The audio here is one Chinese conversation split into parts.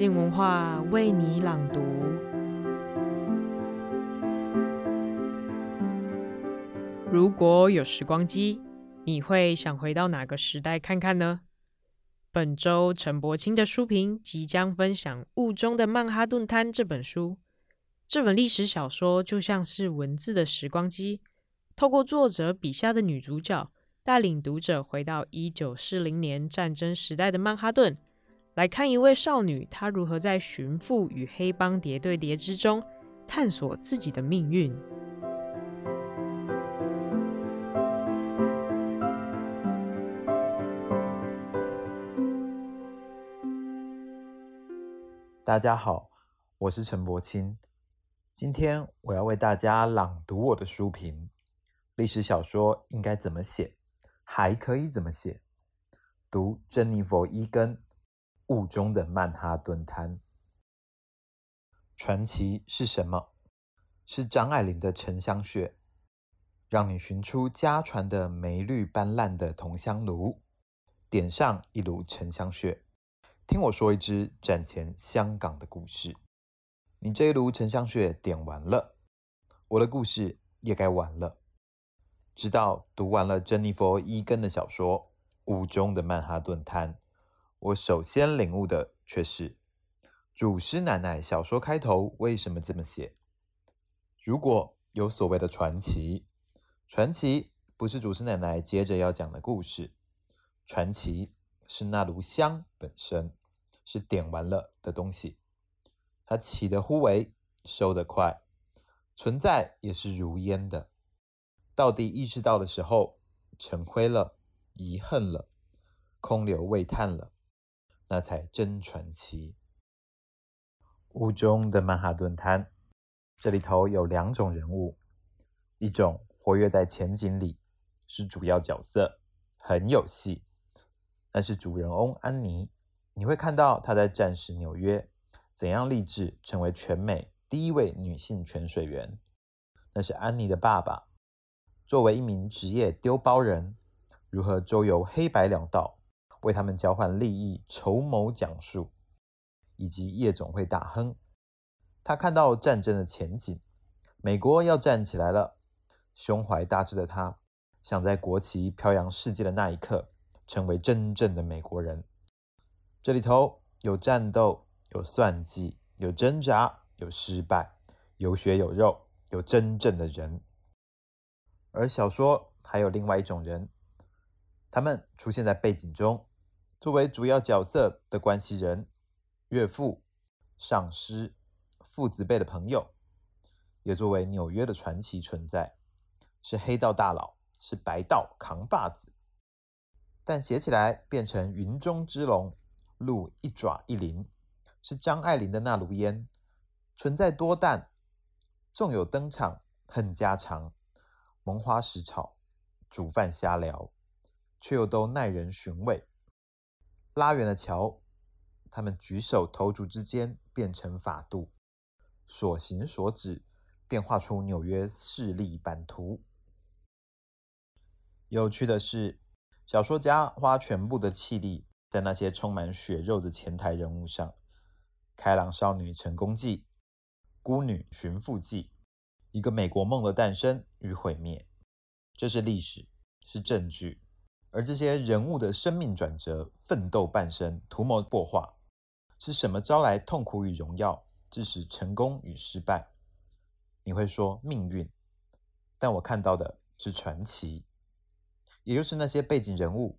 静文化为你朗读。如果有时光机，你会想回到哪个时代看看呢？本周陈柏青的书评即将分享《雾中的曼哈顿滩》这本书。这本历史小说就像是文字的时光机，透过作者笔下的女主角，带领读者回到一九四零年战争时代的曼哈顿，来看一位少女她如何在寻父与黑帮谍对谍之中，探索自己的命运。大家好，我是陈柏青。今天我要为大家朗读我的书评：历史小说应该怎么写，还可以怎么写？读珍妮佛·伊根《雾中的曼哈顿滩》。传奇是什么？是张爱玲的沉香屑，让你寻出家传的霉绿斑斓的铜香炉，点上一炉沉香屑。听我说一支战前香港的故事。你这一炉沉香屑点完了，我的故事也该完了。直到读完了珍妮佛·伊根的小说《雾中的曼哈顿滩》，我首先领悟的却是祖师奶奶小说开头为什么这么写？如果有所谓的传奇，传奇不是祖师奶奶接着要讲的故事，传奇是那炉香本身。是点完了的东西，它起得忽微，收得快，存在也是如烟的。到底意识到的时候，成灰了，遗恨了，空留未叹了，那才真传奇。雾中的曼哈顿滩，这里头有两种人物，一种活跃在前景里，是主要角色，很有戏，那是主人翁安妮。你会看到她在战时纽约怎样立志成为全美第一位女性潜水员。那是安妮的爸爸，作为一名职业丢包人，如何周游黑白两道，为他们交换利益筹谋讲述，以及夜总会大亨。他看到战争的前景，美国要站起来了。胸怀大志的他，想在国旗飘扬世界的那一刻，成为真正的美国人。这里头有战斗，有算计，有挣扎，有失败，有血有肉，有真正的人。而小说还有另外一种人，他们出现在背景中，作为主要角色的关系人，岳父、上司、父子辈的朋友，也作为纽约的传奇存在，是黑道大佬，是白道扛把子，但写起来变成云中之龙。鹿一爪一鳞，是张爱玲的那炉烟，存在多淡，纵有登场很家常，萌花石炒，煮饭瞎聊，却又都耐人寻味。拉远了桥，他们举手投足之间变成法度，所行所指变化出纽约势力版图。有趣的是，小说家花全部的气力。在那些充满血肉的前台人物上，开朗少女成功记、孤女寻父记，一个美国梦的诞生与毁灭，这是历史，是证据。而这些人物的生命转折、奋斗半生、图谋擘画，是什么招来痛苦与荣耀，致使成功与失败？你会说命运，但我看到的是传奇，也就是那些背景人物。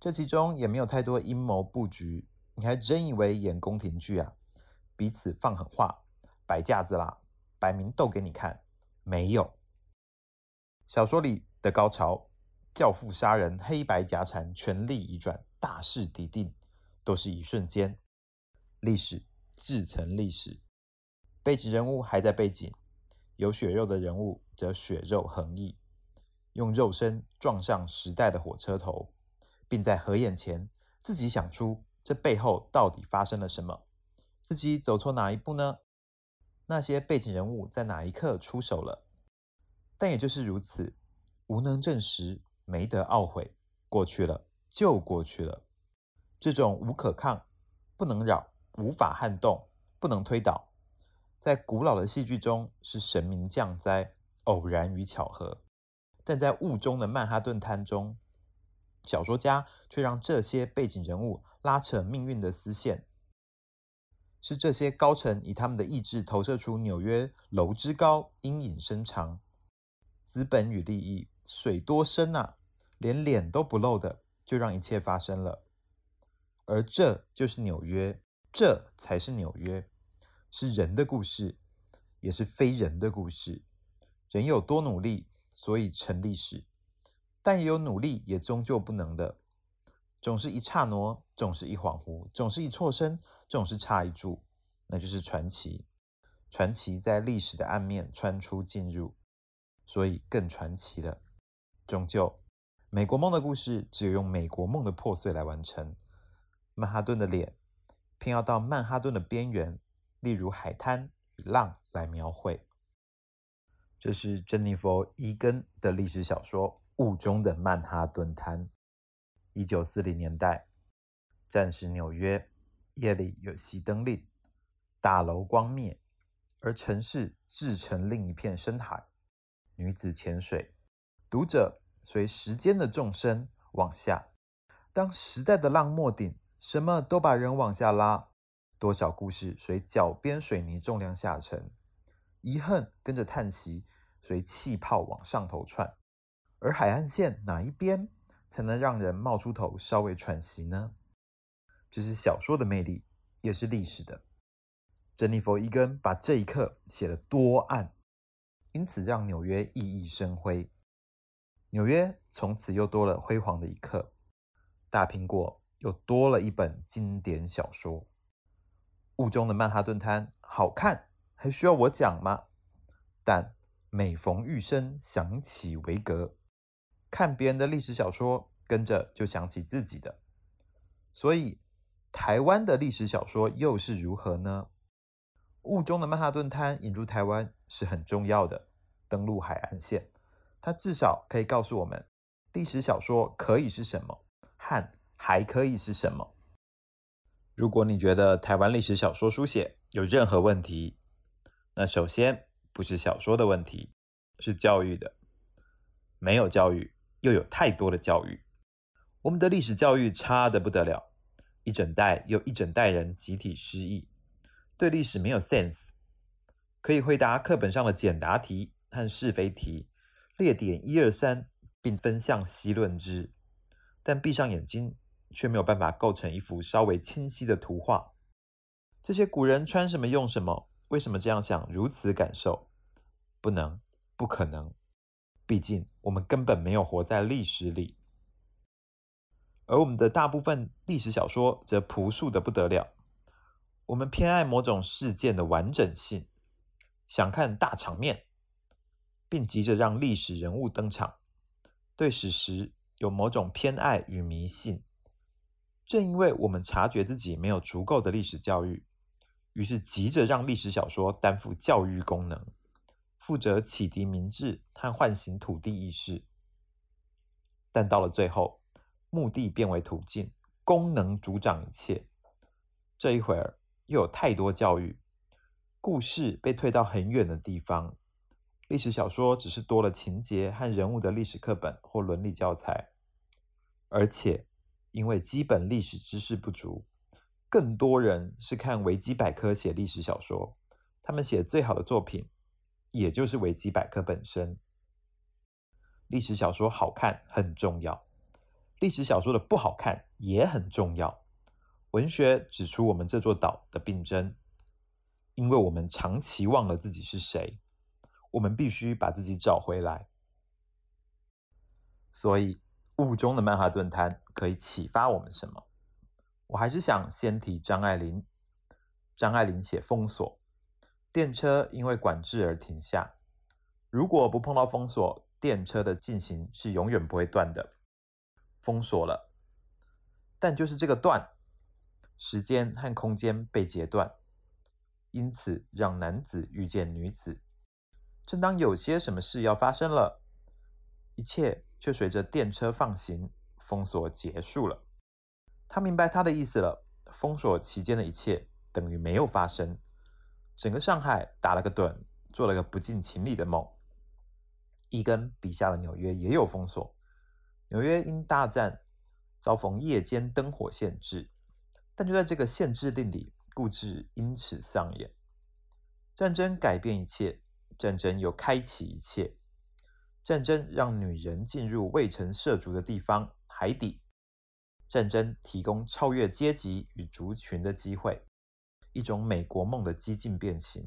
这其中也没有太多阴谋布局，你还真以为演宫廷剧啊？彼此放狠话，摆架子啦，摆明斗给你看。没有，小说里的高潮，教父杀人，黑白夹缠，权力移转，大势已定，都是一瞬间。历史自成历史，背景人物还在背景，有血肉的人物则血肉横溢，用肉身撞上时代的火车头。并在合眼前自己想出这背后到底发生了什么，自己走错哪一步呢？那些背景人物在哪一刻出手了？但也就是如此，无能证实，没得懊悔，过去了就过去了。这种无可抗、不能扰、无法撼动，不能推倒。在古老的戏剧中是神明降灾、偶然与巧合，但在雾中的曼哈顿滩中，小说家却让这些背景人物拉扯命运的丝线。是这些高层以他们的意志投射出纽约楼之高、阴影深长，资本与利益水多深啊，连脸都不露的，就让一切发生了。而这就是纽约，这才是纽约，是人的故事，也是非人的故事。人有多努力，所以成历史，但也有努力也终究不能的。总是一刹那，总是一恍惚，总是一错身，总是差一注，那就是传奇。传奇在历史的暗面穿出进入，所以更传奇了。终究，美国梦的故事只有用美国梦的破碎来完成。曼哈顿的脸，偏要到曼哈顿的边缘，例如海滩与浪来描绘。这是珍妮佛·伊根的历史小说《雾中的曼哈顿滩》。一九四零年代，战时纽约，夜里有熄灯令，大楼光灭，而城市滞成另一片深海。女子潜水，读者随时间的纵深往下。当时代的浪没顶，什么都把人往下拉。多少故事随脚边水泥重量下沉，遗恨跟着叹息随气泡往上头窜。而海岸线哪一边？才能让人冒出头，稍微喘息呢？这是小说的魅力，也是历史的。珍妮佛·伊根把这一刻写得多暗，因此让纽约熠熠生辉。纽约从此又多了辉煌的一刻，大苹果又多了一本经典小说。雾中的曼哈顿滩好看，还需要我讲吗？但每逢玉声响起维格。看别人的历史小说，跟着就想起自己的。所以，台湾的历史小说又是如何呢？雾中的曼哈顿滩引入台湾是很重要的，登陆海岸线，它至少可以告诉我们，历史小说可以是什么，和还可以是什么。如果你觉得台湾历史小说书写有任何问题，那首先不是小说的问题，是教育的，没有教育。又有太多的教育，我们的历史教育差的不得了，一整代又一整代人集体失忆，对历史没有 sense，可以回答课本上的简答题和是非题，列点一二三，并分项析论之，但闭上眼睛却没有办法构成一幅稍微清晰的图画。这些古人穿什么用什么，为什么这样想，如此感受，不能，不可能。毕竟，我们根本没有活在历史里，而我们的大部分历史小说则朴素的不得了。我们偏爱某种事件的完整性，想看大场面，并急着让历史人物登场。对史实有某种偏爱与迷信。正因为我们察觉自己没有足够的历史教育，于是急着让历史小说担负教育功能。负责启迪民智和唤醒土地意识，但到了最后，目的变为途径，功能主掌一切。这一会儿又有太多教育，故事被推到很远的地方，历史小说只是多了情节和人物的历史课本或伦理教材，而且因为基本历史知识不足，更多人是看维基百科写历史小说，他们写最好的作品。也就是维基百科本身，历史小说好看很重要，历史小说的不好看也很重要。文学指出我们这座岛的病症，因为我们长期忘了自己是谁，我们必须把自己找回来。所以，雾中的曼哈顿滩可以启发我们什么？我还是想先提张爱玲。张爱玲写《封锁》。电车因为管制而停下。如果不碰到封锁，电车的进行是永远不会断的。封锁了，但就是这个断，时间和空间被截断，因此让男子遇见女子。正当有些什么事要发生了，一切却随着电车放行，封锁结束了。他明白他的意思了。封锁期间的一切等于没有发生。整个上海打了个盹，做了个不近情理的梦。伊根笔下的纽约也有封锁，纽约因大战遭逢夜间灯火限制，但就在这个限制令里，故事因此上演。战争改变一切，战争又开启一切。战争让女人进入未曾涉足的地方——海底。战争提供超越阶级与族群的机会，一种美国梦的激进变形。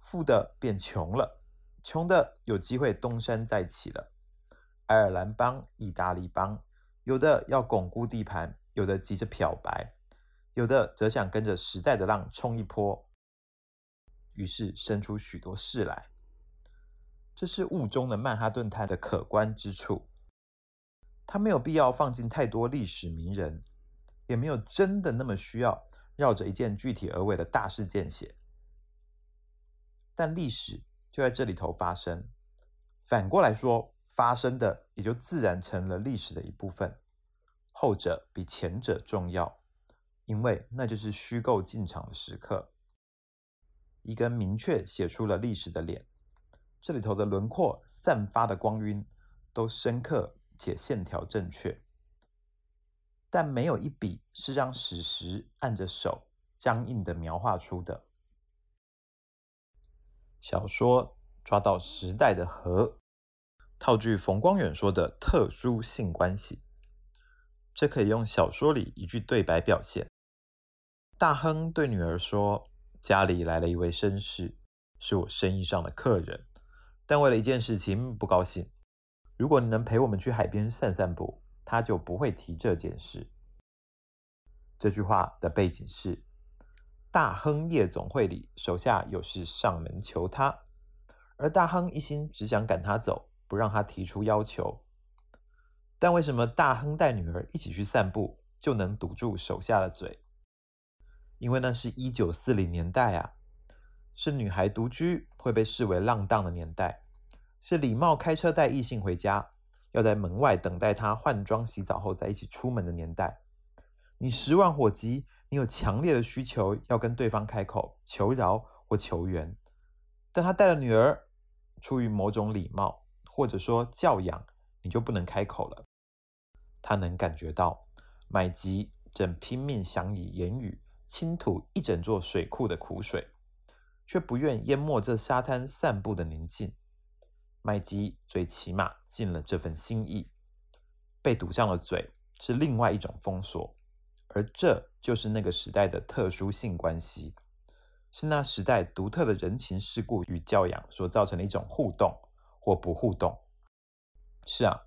富的变穷了。穷的有机会东山再起了，爱尔兰帮、意大利帮，有的要巩固地盘，有的急着漂白，有的则想跟着时代的浪冲一波。于是生出许多事来。这是雾中的曼哈顿它的可观之处。它没有必要放进太多历史名人，也没有真的那么需要绕着一件具体而为的大事件写。但历史。就在这里头发生，反过来说，发生的也就自然成了历史的一部分。后者比前者重要，因为那就是虚构进场的时刻。一根明确写出了历史的脸，这里头的轮廓、散发的光晕都深刻且线条正确，但没有一笔是让史实按着手僵硬的描画出的。小说抓到时代的核，套句冯光远说的特殊性关系，这可以用小说里一句对白表现。大亨对女儿说：“家里来了一位绅士，是我生意上的客人，但为了一件事情不高兴。如果你能陪我们去海边散散步，他就不会提这件事。”这句话的背景是。大亨夜总会里，手下有事上门求他，而大亨一心只想赶他走，不让他提出要求。但为什么大亨带女儿一起去散步，就能堵住手下的嘴？因为那是一九四零年代啊，是女孩独居会被视为浪荡的年代，是礼貌开车带异性回家，要在门外等待他换装洗澡后再一起出门的年代。你十万火急。你有强烈的需求要跟对方开口求饶或求援，但他带了女儿，出于某种礼貌或者说教养，你就不能开口了。他能感觉到麦吉正拼命想以言语倾吐一整座水库的苦水，却不愿淹没这沙滩散步的宁静。麦基最起码尽了这份心意，被堵上了嘴是另外一种封锁。而这就是那个时代的特殊性关系，是那时代独特的人情世故与教养所造成的一种互动或不互动。是啊，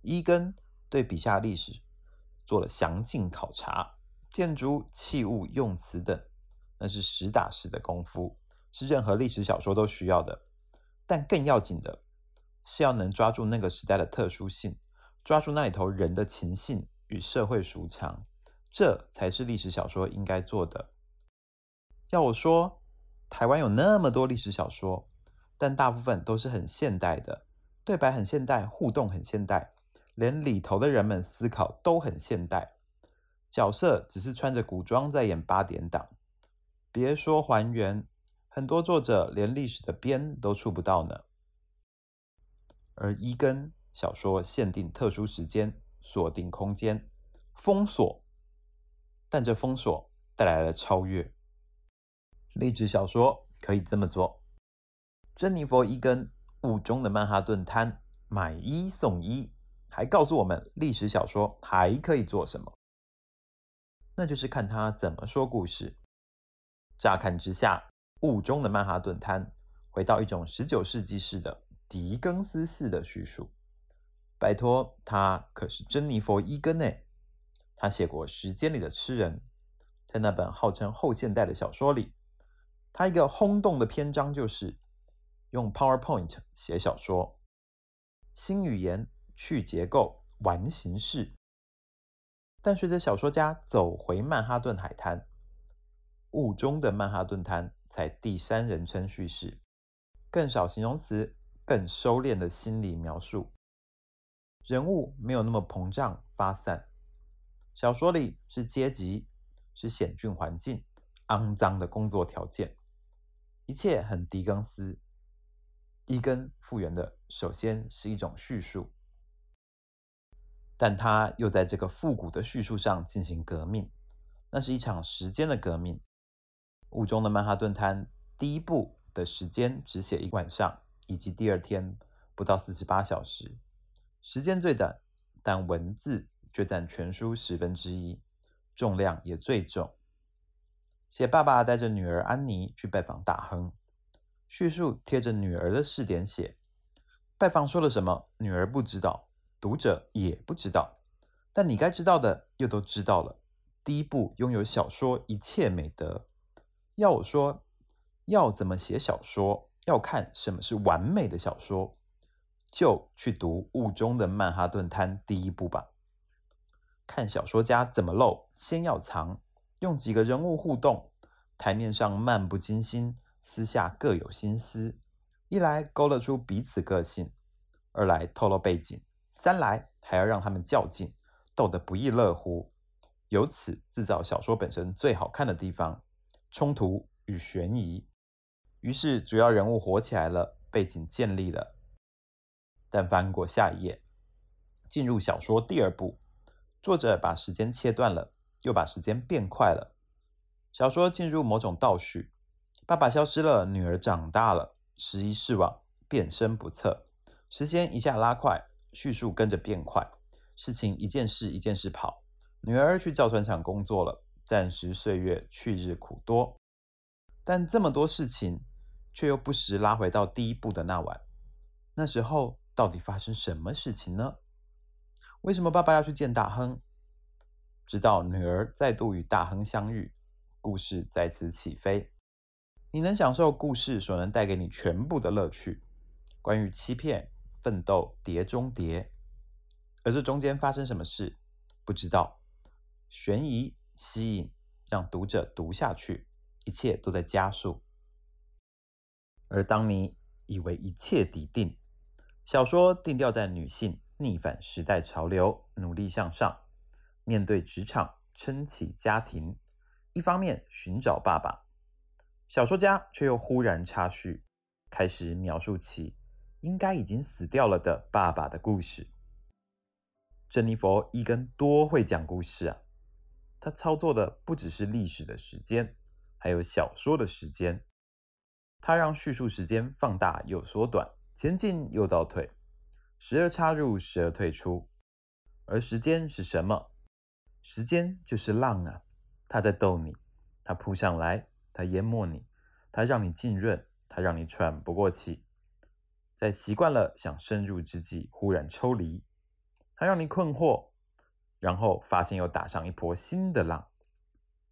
伊根对笔下历史做了详尽考察，建筑、器物、用词等，那是实打实的功夫，是任何历史小说都需要的。但更要紧的是要能抓住那个时代的特殊性，抓住那里头人的情性与社会俗常。这才是历史小说应该做的。要我说，台湾有那么多历史小说，但大部分都是很现代的，对白很现代，互动很现代，连里头的人们思考都很现代，角色只是穿着古装在演八点档。别说还原，很多作者连历史的边都触不到呢。而伊根小说限定特殊时间，锁定空间，封锁。但这封锁带来了超越。历史小说可以这么做：珍妮佛·伊根《雾中的曼哈顿滩》买一送一，还告诉我们历史小说还可以做什么？那就是看他怎么说故事。乍看之下，《雾中的曼哈顿滩》回到一种十九世纪式的狄更斯式的叙述。拜托，他可是珍妮佛·伊根呢。他写过《时间里的痴人》，在那本号称后现代的小说里，他一个轰动的篇章就是用 PowerPoint 写小说，新语言、去结构、玩形式。但随着小说家走回曼哈顿海滩，雾中的曼哈顿滩才第三人称叙事，更少形容词，更收敛的心理描述，人物没有那么膨胀发散。小说里是阶级，是险峻环境，肮脏的工作条件，一切很狄更斯。伊根复原的首先是一种叙述，但他又在这个复古的叙述上进行革命，那是一场时间的革命。雾中的曼哈顿滩第一部的时间只写一晚上，以及第二天不到四十八小时，时间最短，但文字却占全书十分之一，重量也最重。写爸爸带着女儿安妮去拜访大亨，叙述贴着女儿的试点写，拜访说了什么，女儿不知道，读者也不知道，但你该知道的又都知道了。第一部拥有小说一切美德。要我说，要怎么写小说，要看什么是完美的小说，就去读《雾中的曼哈顿滩》第一部吧。看小说家怎么露，先要藏，用几个人物互动，台面上漫不经心，私下各有心思。一来勾勒出彼此个性，二来透露背景，三来还要让他们较劲，斗得不亦乐乎，由此制造小说本身最好看的地方。冲突与悬疑，于是主要人物火起来了，背景建立了。但翻过下一页，进入小说第二部，作者把时间切断了，又把时间变快了。小说进入某种倒叙，爸爸消失了，女儿长大了，时移世往，变身不测，时间一下拉快，叙述跟着变快，事情一件事一件事跑，女儿去造船厂工作了。暂时岁月去日苦多，但这么多事情却又不时拉回到第一部的那晚。那时候到底发生什么事情呢？为什么爸爸要去见大亨？直到女儿再度与大亨相遇，故事再次起飞。你能享受故事所能带给你全部的乐趣，关于欺骗、奋斗、碟中谍，而这中间发生什么事，不知道。悬疑。吸引，让读者读下去，一切都在加速。而当你以为一切已定，小说定调在女性逆反时代潮流，努力向上，面对职场，撑起家庭，一方面寻找爸爸，小说家却又忽然插叙，开始描述起应该已经死掉了的爸爸的故事。珍妮佛·伊根多会讲故事啊！他操作的不只是历史的时间，还有小说的时间。他让叙述时间放大又缩短，前进又倒退，时而插入，时而退出。而时间是什么？时间就是浪啊！它在逗你，它扑上来，它淹没你，它让你浸润，它让你喘不过气。在习惯了想深入之际，忽然抽离，它让你困惑。然后发现又打上一波新的浪，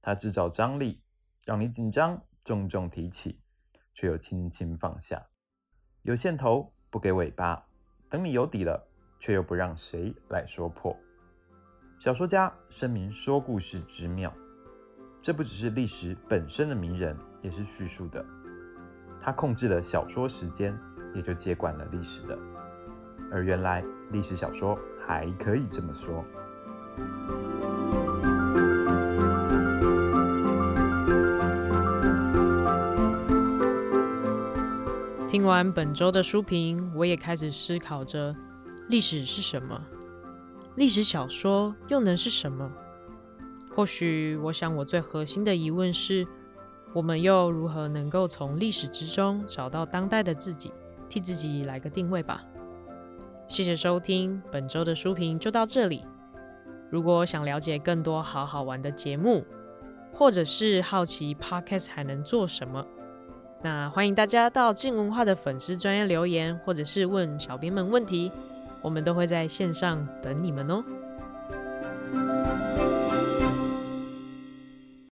它制造张力，让你紧张，重重提起，却又轻轻放下。有线头不给尾巴，等你有底了，却又不让谁来说破。小说家声明说故事之妙，这不只是历史本身的迷人，也是叙述的。他控制了小说时间，也就接管了历史的。而原来历史小说还可以这么说。听完本周的书评，我也开始思考着：历史是什么？历史小说又能是什么？或许，我想我最核心的疑问是：我们又如何能够从历史之中找到当代的自己，替自己来个定位吧？谢谢收听本周的书评，就到这里。如果想了解更多好好玩的节目，或者是好奇 Podcast 还能做什么，那欢迎大家到静文化的粉丝专业留言，或者是问小编们问题，我们都会在线上等你们哦。